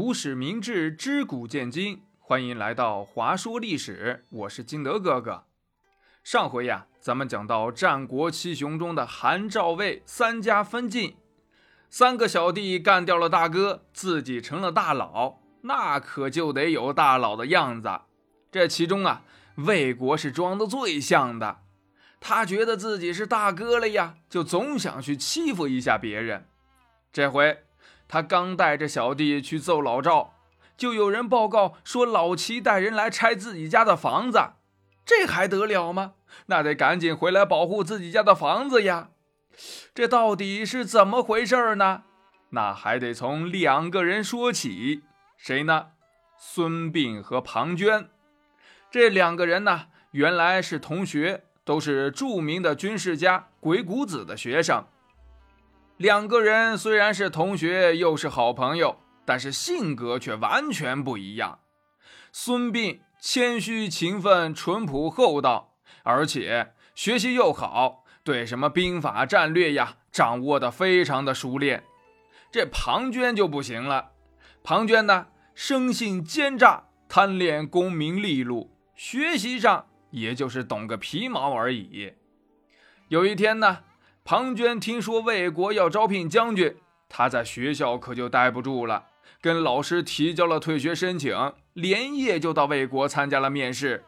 读史明智，知古见今。欢迎来到华说历史，我是金德哥哥。上回呀，咱们讲到战国七雄中的韩赵魏三家分晋，三个小弟干掉了大哥，自己成了大佬，那可就得有大佬的样子。这其中啊，魏国是装的最像的，他觉得自己是大哥了呀，就总想去欺负一下别人。这回。他刚带着小弟去揍老赵，就有人报告说老齐带人来拆自己家的房子，这还得了吗？那得赶紧回来保护自己家的房子呀！这到底是怎么回事呢？那还得从两个人说起，谁呢？孙膑和庞涓。这两个人呢，原来是同学，都是著名的军事家鬼谷子的学生。两个人虽然是同学，又是好朋友，但是性格却完全不一样。孙膑谦虚勤奋、淳朴厚道，而且学习又好，对什么兵法、战略呀，掌握的非常的熟练。这庞涓就不行了。庞涓呢，生性奸诈，贪恋功名利禄，学习上也就是懂个皮毛而已。有一天呢。庞涓听说魏国要招聘将军，他在学校可就待不住了，跟老师提交了退学申请，连夜就到魏国参加了面试。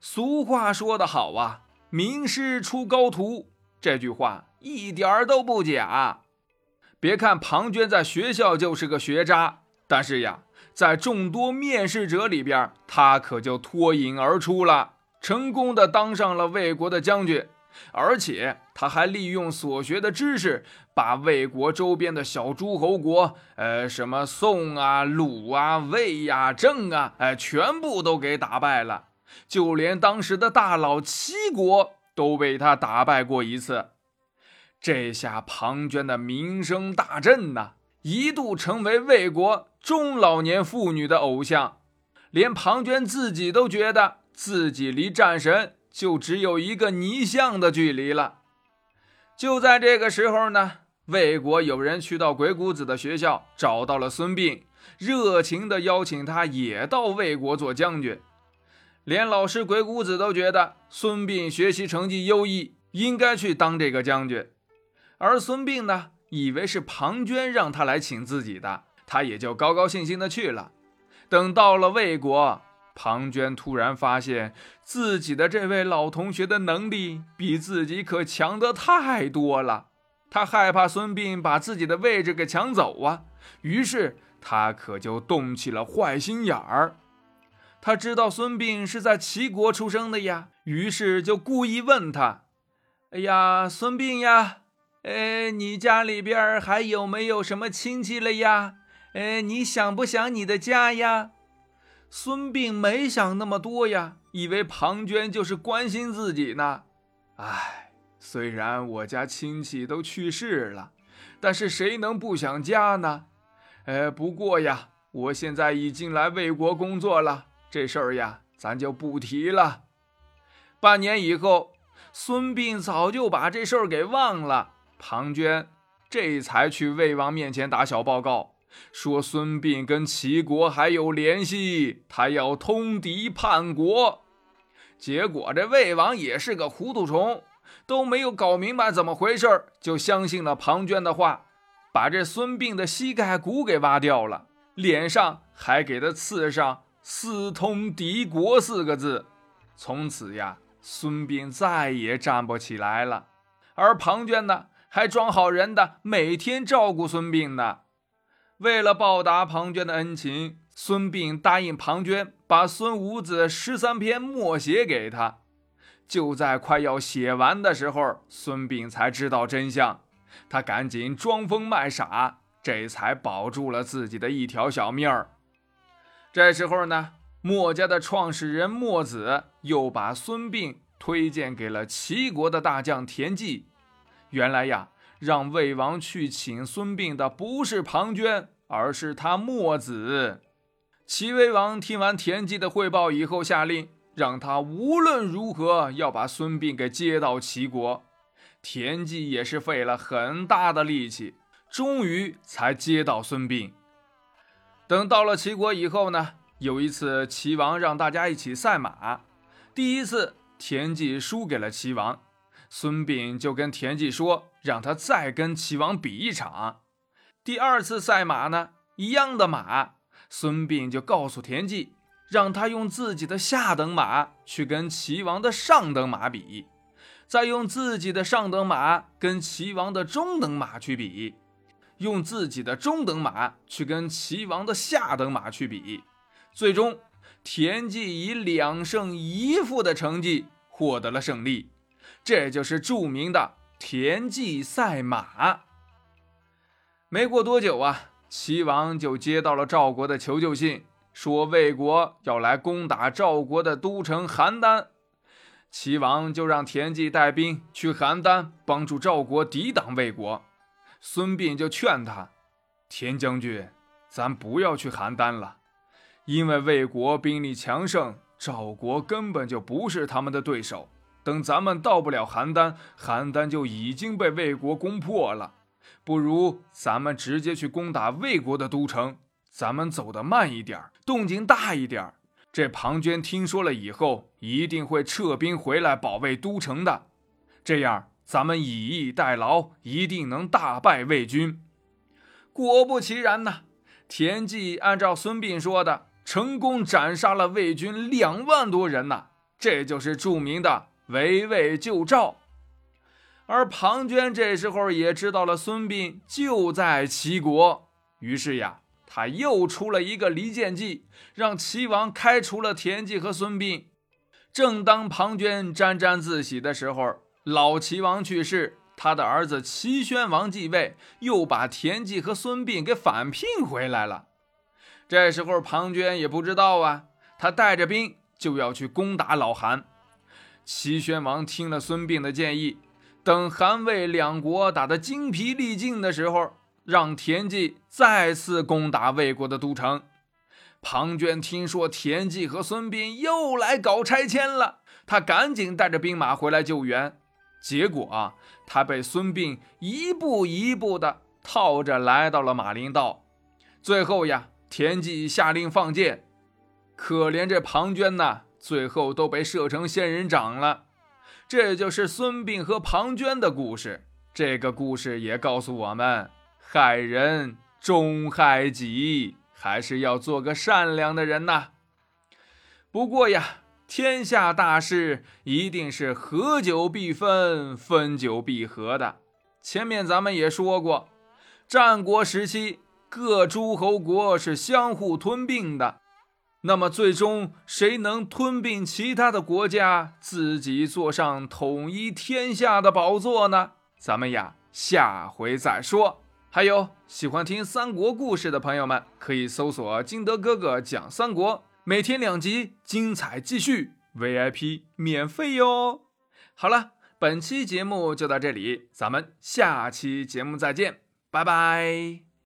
俗话说得好啊，“名师出高徒”，这句话一点都不假。别看庞涓在学校就是个学渣，但是呀，在众多面试者里边，他可就脱颖而出了，成功的当上了魏国的将军。而且他还利用所学的知识，把魏国周边的小诸侯国，呃，什么宋啊、鲁啊、魏呀、郑啊，哎，全部都给打败了。就连当时的大佬齐国都被他打败过一次。这下庞涓的名声大振呐，一度成为魏国中老年妇女的偶像。连庞涓自己都觉得自己离战神。就只有一个泥像的距离了。就在这个时候呢，魏国有人去到鬼谷子的学校，找到了孙膑，热情地邀请他也到魏国做将军。连老师鬼谷子都觉得孙膑学习成绩优异，应该去当这个将军。而孙膑呢，以为是庞涓让他来请自己的，他也就高高兴兴地去了。等到了魏国。庞涓突然发现自己的这位老同学的能力比自己可强得太多了，他害怕孙膑把自己的位置给抢走啊，于是他可就动起了坏心眼儿。他知道孙膑是在齐国出生的呀，于是就故意问他：“哎呀，孙膑呀，哎，你家里边还有没有什么亲戚了呀？哎，你想不想你的家呀？”孙膑没想那么多呀，以为庞涓就是关心自己呢。唉，虽然我家亲戚都去世了，但是谁能不想家呢？呃，不过呀，我现在已经来魏国工作了，这事儿呀，咱就不提了。半年以后，孙膑早就把这事儿给忘了，庞涓这才去魏王面前打小报告。说孙膑跟齐国还有联系，他要通敌叛国。结果这魏王也是个糊涂虫，都没有搞明白怎么回事就相信了庞涓的话，把这孙膑的膝盖骨给挖掉了，脸上还给他刺上“私通敌国”四个字。从此呀，孙膑再也站不起来了。而庞涓呢，还装好人的，每天照顾孙膑呢。为了报答庞涓的恩情，孙膑答应庞涓把孙武子十三篇默写给他。就在快要写完的时候，孙膑才知道真相，他赶紧装疯卖傻，这才保住了自己的一条小命儿。这时候呢，墨家的创始人墨子又把孙膑推荐给了齐国的大将田忌。原来呀。让魏王去请孙膑的不是庞涓，而是他墨子。齐威王听完田忌的汇报以后，下令让他无论如何要把孙膑给接到齐国。田忌也是费了很大的力气，终于才接到孙膑。等到了齐国以后呢，有一次齐王让大家一起赛马，第一次田忌输给了齐王，孙膑就跟田忌说，让他再跟齐王比一场。第二次赛马呢，一样的马，孙膑就告诉田忌，让他用自己的下等马去跟齐王的上等马比。再用自己的上等马跟齐王的中等马去比，用自己的中等马去跟齐王的下等马去比，最终田忌以两胜一负的成绩获得了胜利。这就是著名的田忌赛马。没过多久啊，齐王就接到了赵国的求救信，说魏国要来攻打赵国的都城邯郸。齐王就让田忌带兵去邯郸，帮助赵国抵挡魏国。孙膑就劝他：“田将军，咱不要去邯郸了，因为魏国兵力强盛，赵国根本就不是他们的对手。等咱们到不了邯郸，邯郸就已经被魏国攻破了。不如咱们直接去攻打魏国的都城，咱们走得慢一点，动静大一点。”这庞涓听说了以后，一定会撤兵回来保卫都城的。这样，咱们以逸待劳，一定能大败魏军。果不其然呢，田忌按照孙膑说的，成功斩杀了魏军两万多人呐。这就是著名的围魏救赵。而庞涓这时候也知道了孙膑就在齐国，于是呀。他又出了一个离间计，让齐王开除了田忌和孙膑。正当庞涓沾沾自喜的时候，老齐王去世，他的儿子齐宣王继位，又把田忌和孙膑给反聘回来了。这时候庞涓也不知道啊，他带着兵就要去攻打老韩。齐宣王听了孙膑的建议，等韩魏两国打得精疲力尽的时候。让田忌再次攻打魏国的都城。庞涓听说田忌和孙膑又来搞拆迁了，他赶紧带着兵马回来救援。结果啊，他被孙膑一步一步的套着来到了马陵道。最后呀，田忌下令放箭，可怜这庞涓呐，最后都被射成仙人掌了。这就是孙膑和庞涓的故事。这个故事也告诉我们。害人终害己，还是要做个善良的人呐。不过呀，天下大事一定是合久必分，分久必合的。前面咱们也说过，战国时期各诸侯国是相互吞并的。那么最终谁能吞并其他的国家，自己坐上统一天下的宝座呢？咱们呀，下回再说。还有喜欢听三国故事的朋友们，可以搜索“金德哥哥讲三国”，每天两集，精彩继续，VIP 免费哟。好了，本期节目就到这里，咱们下期节目再见，拜拜。